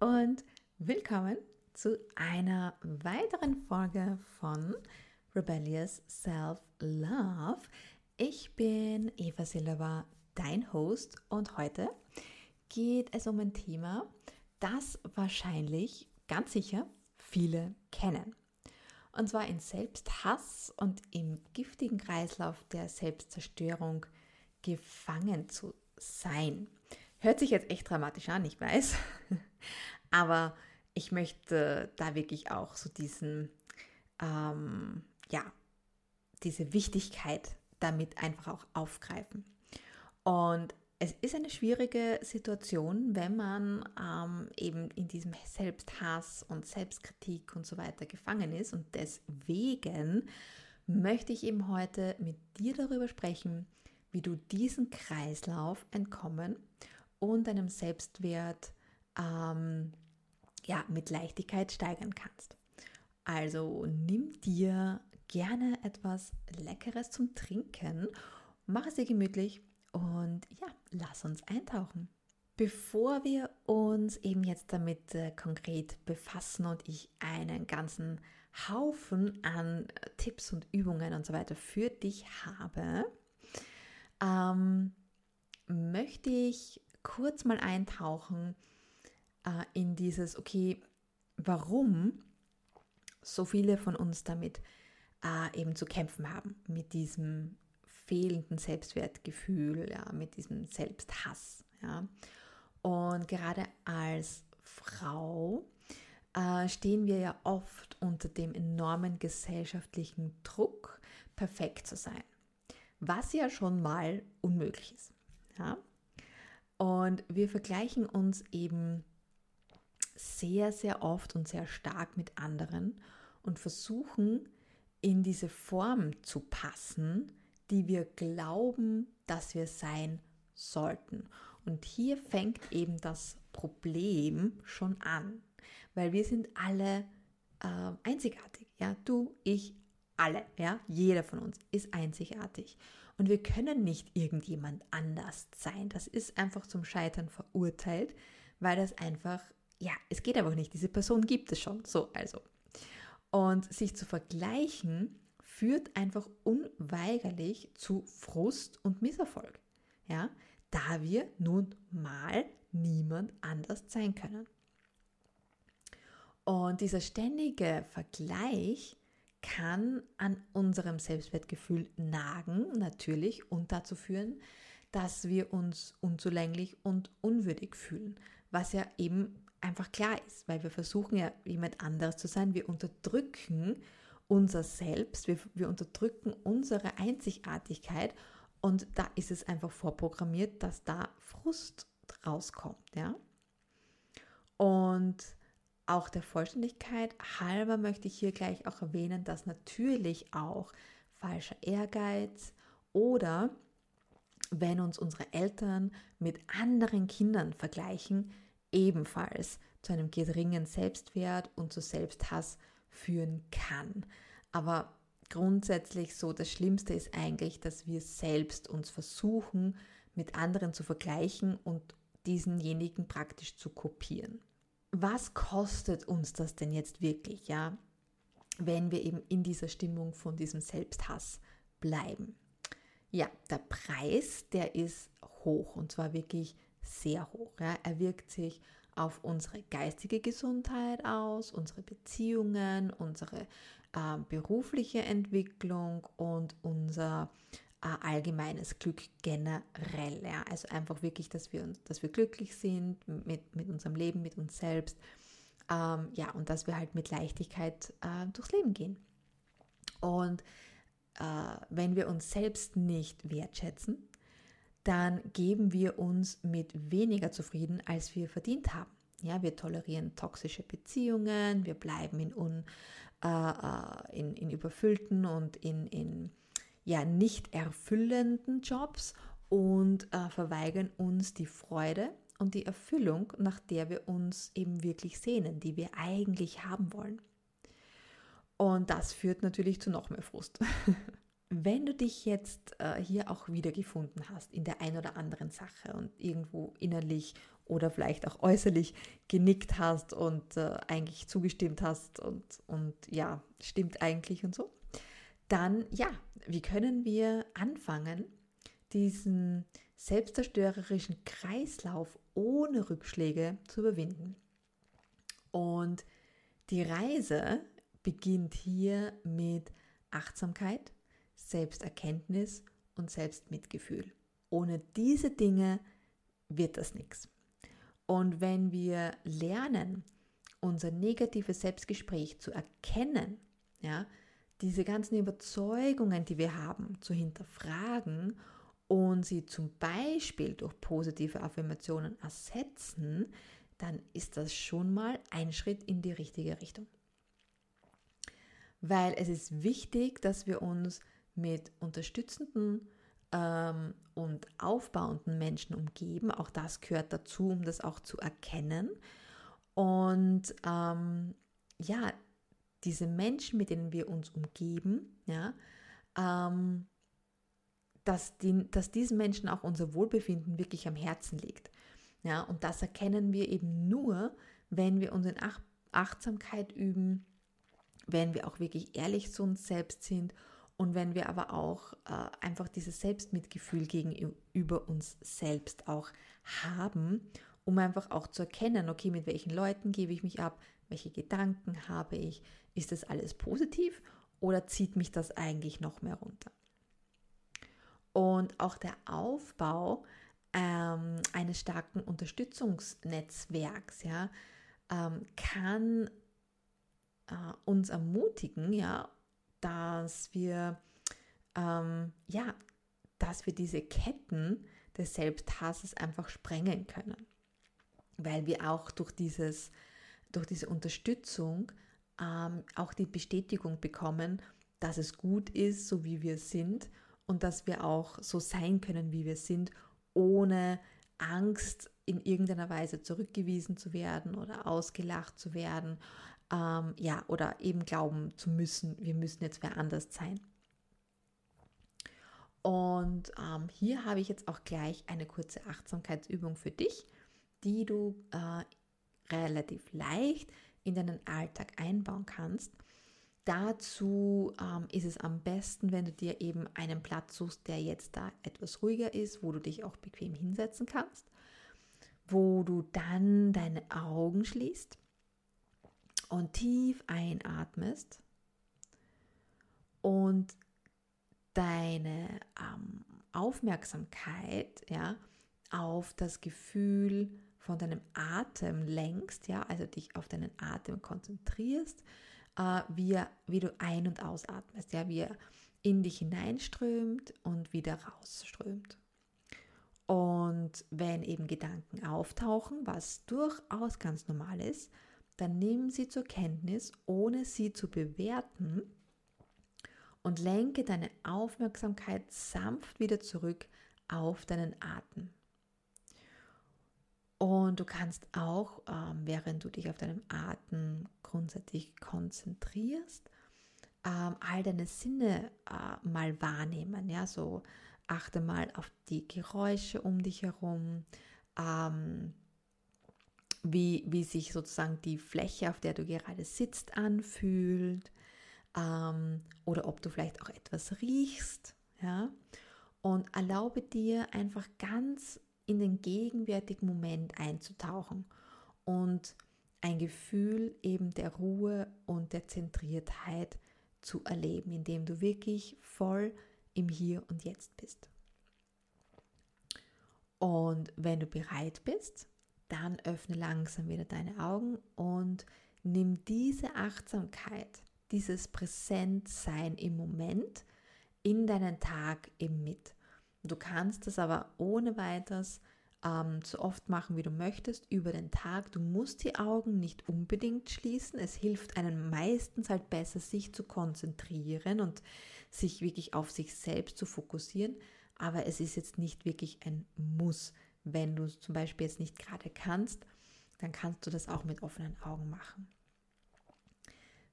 und willkommen zu einer weiteren Folge von Rebellious Self-Love. Ich bin Eva Silva, dein Host und heute geht es um ein Thema, das wahrscheinlich ganz sicher viele kennen. Und zwar in Selbsthass und im giftigen Kreislauf der Selbstzerstörung gefangen zu sein. Hört sich jetzt echt dramatisch an, ich weiß. Aber ich möchte da wirklich auch so diesen, ähm, ja, diese Wichtigkeit damit einfach auch aufgreifen. Und es ist eine schwierige Situation, wenn man ähm, eben in diesem Selbsthass und Selbstkritik und so weiter gefangen ist. Und deswegen möchte ich eben heute mit dir darüber sprechen, wie du diesen Kreislauf entkommen und deinem Selbstwert ähm, ja, mit Leichtigkeit steigern kannst. Also nimm dir gerne etwas Leckeres zum Trinken, mach es dir gemütlich und ja, lass uns eintauchen. Bevor wir uns eben jetzt damit äh, konkret befassen und ich einen ganzen Haufen an Tipps und Übungen und so weiter für dich habe, ähm, möchte ich kurz mal eintauchen äh, in dieses, okay, warum so viele von uns damit äh, eben zu kämpfen haben, mit diesem fehlenden Selbstwertgefühl, ja, mit diesem Selbsthass. Ja. Und gerade als Frau äh, stehen wir ja oft unter dem enormen gesellschaftlichen Druck, perfekt zu sein, was ja schon mal unmöglich ist. Ja. Und wir vergleichen uns eben sehr, sehr oft und sehr stark mit anderen und versuchen in diese Form zu passen, die wir glauben, dass wir sein sollten. Und hier fängt eben das Problem schon an, weil wir sind alle äh, einzigartig. Ja, du, ich, alle, ja, jeder von uns ist einzigartig. Und wir können nicht irgendjemand anders sein. Das ist einfach zum Scheitern verurteilt, weil das einfach, ja, es geht einfach nicht. Diese Person gibt es schon. So, also. Und sich zu vergleichen führt einfach unweigerlich zu Frust und Misserfolg. Ja, da wir nun mal niemand anders sein können. Und dieser ständige Vergleich kann an unserem Selbstwertgefühl nagen, natürlich, und dazu führen, dass wir uns unzulänglich und unwürdig fühlen, was ja eben einfach klar ist, weil wir versuchen ja jemand anderes zu sein. Wir unterdrücken unser Selbst, wir, wir unterdrücken unsere Einzigartigkeit und da ist es einfach vorprogrammiert, dass da Frust rauskommt, ja. Und auch der Vollständigkeit halber möchte ich hier gleich auch erwähnen, dass natürlich auch falscher Ehrgeiz oder wenn uns unsere Eltern mit anderen Kindern vergleichen, ebenfalls zu einem geringen Selbstwert und zu Selbsthass führen kann. Aber grundsätzlich so, das Schlimmste ist eigentlich, dass wir selbst uns versuchen, mit anderen zu vergleichen und diesenjenigen praktisch zu kopieren was kostet uns das denn jetzt wirklich, ja, wenn wir eben in dieser Stimmung von diesem Selbsthass bleiben? Ja, der Preis, der ist hoch und zwar wirklich sehr hoch. Ja. Er wirkt sich auf unsere geistige Gesundheit aus, unsere Beziehungen, unsere äh, berufliche Entwicklung und unser allgemeines Glück generell. Ja? Also einfach wirklich, dass wir, dass wir glücklich sind mit, mit unserem Leben, mit uns selbst. Ähm, ja, und dass wir halt mit Leichtigkeit äh, durchs Leben gehen. Und äh, wenn wir uns selbst nicht wertschätzen, dann geben wir uns mit weniger zufrieden, als wir verdient haben. Ja, wir tolerieren toxische Beziehungen, wir bleiben in, un, äh, äh in, in überfüllten und in, in ja nicht erfüllenden Jobs und äh, verweigern uns die Freude und die Erfüllung, nach der wir uns eben wirklich sehnen, die wir eigentlich haben wollen. Und das führt natürlich zu noch mehr Frust. Wenn du dich jetzt äh, hier auch wiedergefunden hast in der ein oder anderen Sache und irgendwo innerlich oder vielleicht auch äußerlich genickt hast und äh, eigentlich zugestimmt hast und, und ja, stimmt eigentlich und so, dann ja, wie können wir anfangen, diesen selbstzerstörerischen Kreislauf ohne Rückschläge zu überwinden? Und die Reise beginnt hier mit Achtsamkeit, Selbsterkenntnis und Selbstmitgefühl. Ohne diese Dinge wird das nichts. Und wenn wir lernen, unser negatives Selbstgespräch zu erkennen, ja, diese ganzen Überzeugungen, die wir haben, zu hinterfragen und sie zum Beispiel durch positive Affirmationen ersetzen, dann ist das schon mal ein Schritt in die richtige Richtung. Weil es ist wichtig, dass wir uns mit unterstützenden ähm, und aufbauenden Menschen umgeben. Auch das gehört dazu, um das auch zu erkennen. Und ähm, ja, diese Menschen, mit denen wir uns umgeben, ja, ähm, dass, die, dass diesen Menschen auch unser Wohlbefinden wirklich am Herzen liegt. Ja, und das erkennen wir eben nur, wenn wir uns in Ach Achtsamkeit üben, wenn wir auch wirklich ehrlich zu uns selbst sind und wenn wir aber auch äh, einfach dieses Selbstmitgefühl gegenüber uns selbst auch haben, um einfach auch zu erkennen, okay, mit welchen Leuten gebe ich mich ab, welche Gedanken habe ich, ist das alles positiv oder zieht mich das eigentlich noch mehr runter? Und auch der Aufbau ähm, eines starken Unterstützungsnetzwerks ja, ähm, kann äh, uns ermutigen, ja, dass wir, ähm, ja, dass wir diese Ketten des Selbsthasses einfach sprengen können. Weil wir auch durch, dieses, durch diese Unterstützung ähm, auch die Bestätigung bekommen, dass es gut ist, so wie wir sind und dass wir auch so sein können, wie wir sind, ohne Angst in irgendeiner Weise zurückgewiesen zu werden oder ausgelacht zu werden ähm, ja, oder eben glauben zu müssen, wir müssen jetzt wer anders sein. Und ähm, hier habe ich jetzt auch gleich eine kurze Achtsamkeitsübung für dich, die du äh, relativ leicht in deinen Alltag einbauen kannst. Dazu ähm, ist es am besten, wenn du dir eben einen Platz suchst, der jetzt da etwas ruhiger ist, wo du dich auch bequem hinsetzen kannst, wo du dann deine Augen schließt und tief einatmest und deine ähm, Aufmerksamkeit ja, auf das Gefühl von deinem Atem lenkst, ja, also dich auf deinen Atem konzentrierst, äh, wie, wie du ein- und ausatmest, ja, wie er in dich hineinströmt und wieder rausströmt. Und wenn eben Gedanken auftauchen, was durchaus ganz normal ist, dann nimm sie zur Kenntnis, ohne sie zu bewerten und lenke deine Aufmerksamkeit sanft wieder zurück auf deinen Atem. Und du kannst auch, ähm, während du dich auf deinen Atem grundsätzlich konzentrierst, ähm, all deine Sinne äh, mal wahrnehmen. Ja, so achte mal auf die Geräusche um dich herum. Ähm, wie, wie sich sozusagen die Fläche, auf der du gerade sitzt, anfühlt ähm, oder ob du vielleicht auch etwas riechst. Ja? Und erlaube dir einfach ganz in den gegenwärtigen Moment einzutauchen und ein Gefühl eben der Ruhe und der Zentriertheit zu erleben, indem du wirklich voll im Hier und Jetzt bist. Und wenn du bereit bist, dann öffne langsam wieder deine Augen und nimm diese Achtsamkeit, dieses Präsentsein im Moment in deinen Tag eben mit. Du kannst das aber ohne weiteres ähm, so oft machen, wie du möchtest, über den Tag. Du musst die Augen nicht unbedingt schließen. Es hilft einem meistens halt besser, sich zu konzentrieren und sich wirklich auf sich selbst zu fokussieren. Aber es ist jetzt nicht wirklich ein Muss. Wenn du zum Beispiel jetzt nicht gerade kannst, dann kannst du das auch mit offenen Augen machen.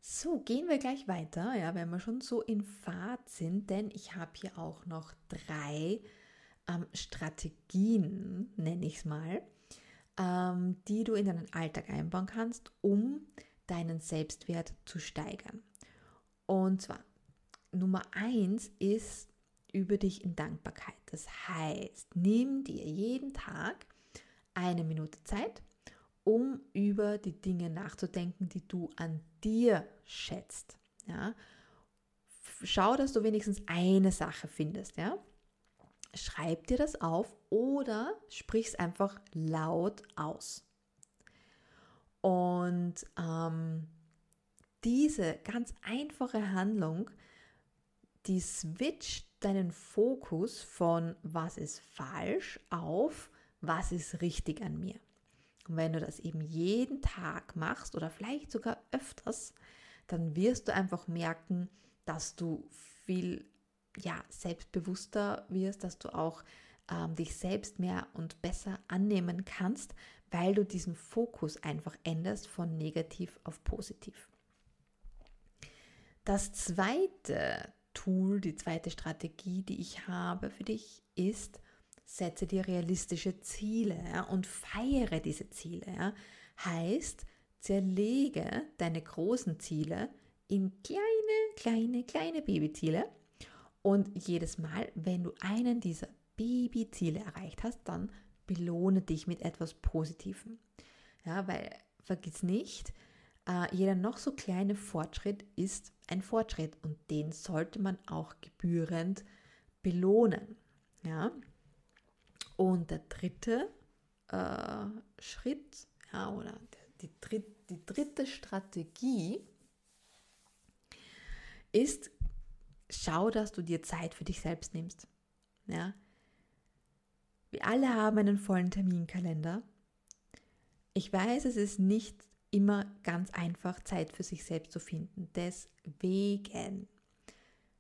So, gehen wir gleich weiter, ja, wenn wir schon so in Fahrt sind, denn ich habe hier auch noch drei ähm, Strategien, nenne ich es mal, ähm, die du in deinen Alltag einbauen kannst, um deinen Selbstwert zu steigern. Und zwar Nummer eins ist über dich in Dankbarkeit. Das heißt, nimm dir jeden Tag eine Minute Zeit, um über die Dinge nachzudenken, die du an dir schätzt. Ja? Schau, dass du wenigstens eine Sache findest. Ja? Schreib dir das auf oder sprich es einfach laut aus. Und ähm, diese ganz einfache Handlung, die switcht deinen Fokus von was ist falsch auf was ist richtig an mir. Und wenn du das eben jeden Tag machst oder vielleicht sogar öfters, dann wirst du einfach merken, dass du viel ja, selbstbewusster wirst, dass du auch ähm, dich selbst mehr und besser annehmen kannst, weil du diesen Fokus einfach änderst von negativ auf positiv. Das zweite Tool, die zweite Strategie, die ich habe für dich, ist, setze dir realistische Ziele ja, und feiere diese Ziele. Ja. Heißt, zerlege deine großen Ziele in kleine, kleine, kleine Babyziele. Und jedes Mal, wenn du einen dieser Babyziele erreicht hast, dann belohne dich mit etwas Positivem. Ja, weil vergiss nicht, äh, jeder noch so kleine Fortschritt ist ein Fortschritt und den sollte man auch gebührend belohnen. Ja, und der dritte äh, Schritt, ja, oder die, dritt, die dritte Strategie ist, schau, dass du dir Zeit für dich selbst nimmst. Ja? Wir alle haben einen vollen Terminkalender. Ich weiß, es ist nicht immer ganz einfach, Zeit für sich selbst zu finden. Deswegen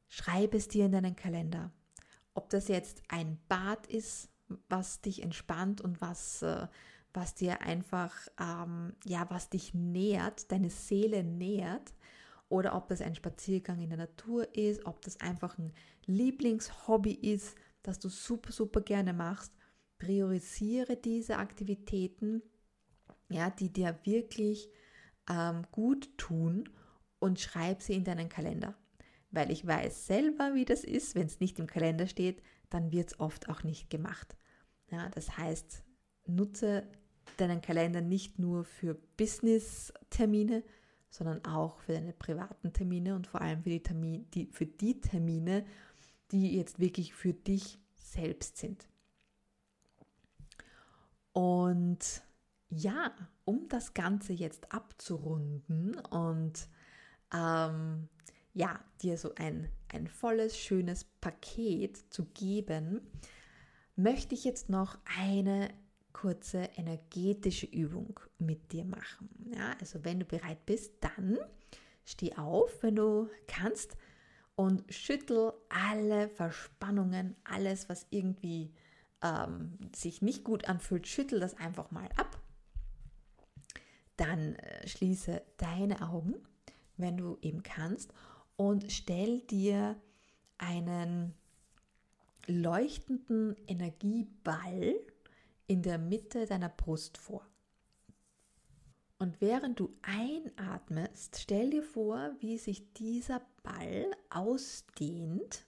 schreib es dir in deinen Kalender. Ob das jetzt ein Bad ist, was dich entspannt und was, äh, was dir einfach, ähm, ja, was dich nährt, deine Seele nährt. Oder ob das ein Spaziergang in der Natur ist, ob das einfach ein Lieblingshobby ist, das du super, super gerne machst. Priorisiere diese Aktivitäten, ja, die dir wirklich ähm, gut tun und schreib sie in deinen Kalender. Weil ich weiß selber, wie das ist, wenn es nicht im Kalender steht, dann wird es oft auch nicht gemacht. Ja, das heißt, nutze deinen Kalender nicht nur für Business-Termine, sondern auch für deine privaten Termine und vor allem für die, Termine, die, für die Termine, die jetzt wirklich für dich selbst sind. Und ja, um das Ganze jetzt abzurunden und ähm, ja, dir so ein, ein volles, schönes Paket zu geben, möchte ich jetzt noch eine kurze energetische Übung mit dir machen. Ja, also wenn du bereit bist, dann steh auf, wenn du kannst und schüttel alle Verspannungen, alles, was irgendwie ähm, sich nicht gut anfühlt, schüttel das einfach mal ab. Dann äh, schließe deine Augen, wenn du eben kannst, und stell dir einen leuchtenden Energieball in der Mitte deiner Brust vor. Und während du einatmest, stell dir vor, wie sich dieser Ball ausdehnt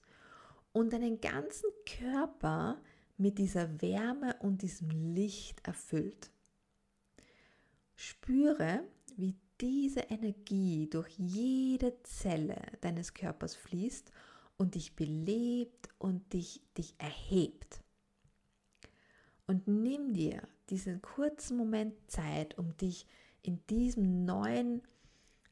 und deinen ganzen Körper mit dieser Wärme und diesem Licht erfüllt. Spüre, wie diese Energie durch jede Zelle deines Körpers fließt und dich belebt und dich, dich erhebt. Und nimm dir diesen kurzen Moment Zeit, um dich in diesem neuen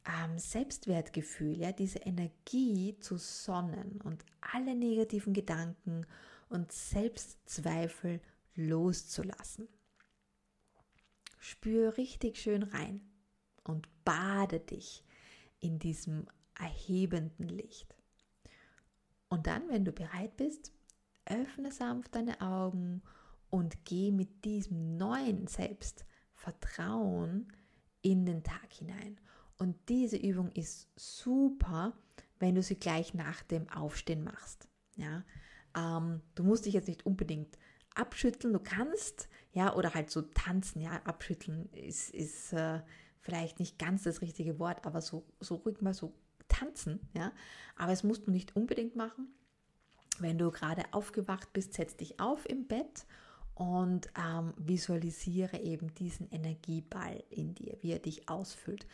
ähm, Selbstwertgefühl, ja, diese Energie zu sonnen und alle negativen Gedanken und Selbstzweifel loszulassen. Spür richtig schön rein und bade dich in diesem erhebenden Licht. Und dann, wenn du bereit bist, öffne sanft deine Augen und geh mit diesem neuen Selbstvertrauen in den Tag hinein. Und diese Übung ist super, wenn du sie gleich nach dem Aufstehen machst. Ja? Ähm, du musst dich jetzt nicht unbedingt abschütteln. Du kannst Ja, oder halt so tanzen, ja, abschütteln ist, ist äh, vielleicht nicht ganz das richtige Wort, aber so, so ruhig mal so tanzen, ja. Aber es musst du nicht unbedingt machen. Wenn du gerade aufgewacht bist, setz dich auf im Bett und ähm, visualisiere eben diesen Energieball in dir, wie er dich ausfüllt.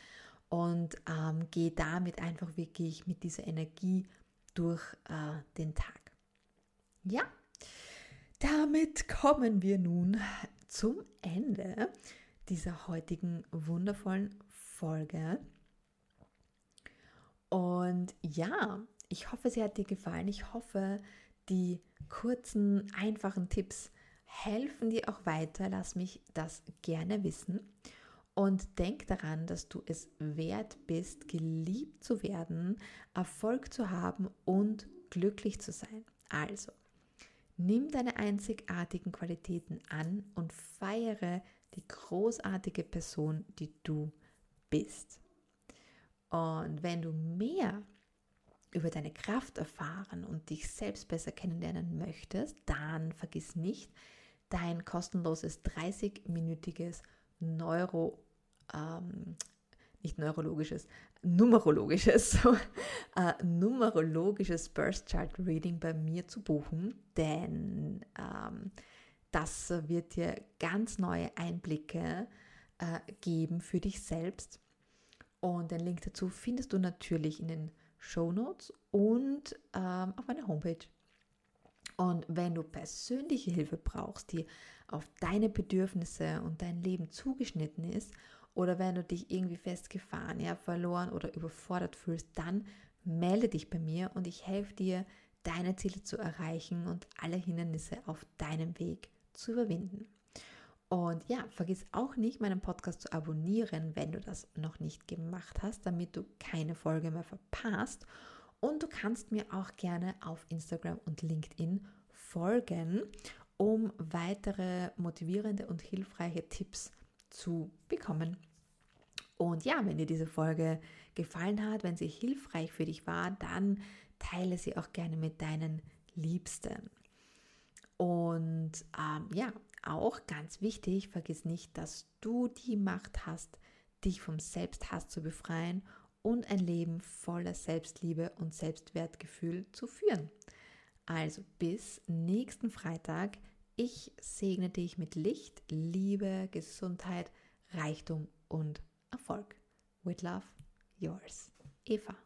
Und ähm, geh damit einfach wirklich mit dieser Energie durch äh, den Tag. Ja, damit kommen wir nun zum Ende dieser heutigen wundervollen Folge. Und ja, ich hoffe, sie hat dir gefallen. Ich hoffe, die kurzen, einfachen Tipps helfen dir auch weiter. Lass mich das gerne wissen. Und denk daran, dass du es wert bist, geliebt zu werden, Erfolg zu haben und glücklich zu sein. Also, nimm deine einzigartigen Qualitäten an und feiere die großartige Person, die du bist. Und wenn du mehr über deine Kraft erfahren und dich selbst besser kennenlernen möchtest, dann vergiss nicht, dein kostenloses 30-minütiges Neuro, ähm, nicht neurologisches, numerologisches, äh, numerologisches Birth Chart Reading bei mir zu buchen, denn ähm, das wird dir ganz neue Einblicke äh, geben für dich selbst. Und den Link dazu findest du natürlich in den Show Notes und ähm, auf meiner Homepage. Und wenn du persönliche Hilfe brauchst, die auf deine Bedürfnisse und dein Leben zugeschnitten ist, oder wenn du dich irgendwie festgefahren, ja, verloren oder überfordert fühlst, dann melde dich bei mir und ich helfe dir, deine Ziele zu erreichen und alle Hindernisse auf deinem Weg zu überwinden. Und ja, vergiss auch nicht, meinen Podcast zu abonnieren, wenn du das noch nicht gemacht hast, damit du keine Folge mehr verpasst. Und du kannst mir auch gerne auf Instagram und LinkedIn folgen, um weitere motivierende und hilfreiche Tipps zu bekommen. Und ja, wenn dir diese Folge gefallen hat, wenn sie hilfreich für dich war, dann teile sie auch gerne mit deinen Liebsten. Und ähm, ja, auch ganz wichtig, vergiss nicht, dass du die Macht hast, dich vom Selbsthass zu befreien und ein Leben voller Selbstliebe und Selbstwertgefühl zu führen. Also bis nächsten Freitag. Ich segne dich mit Licht, Liebe, Gesundheit, Reichtum und Erfolg. With love, yours, Eva.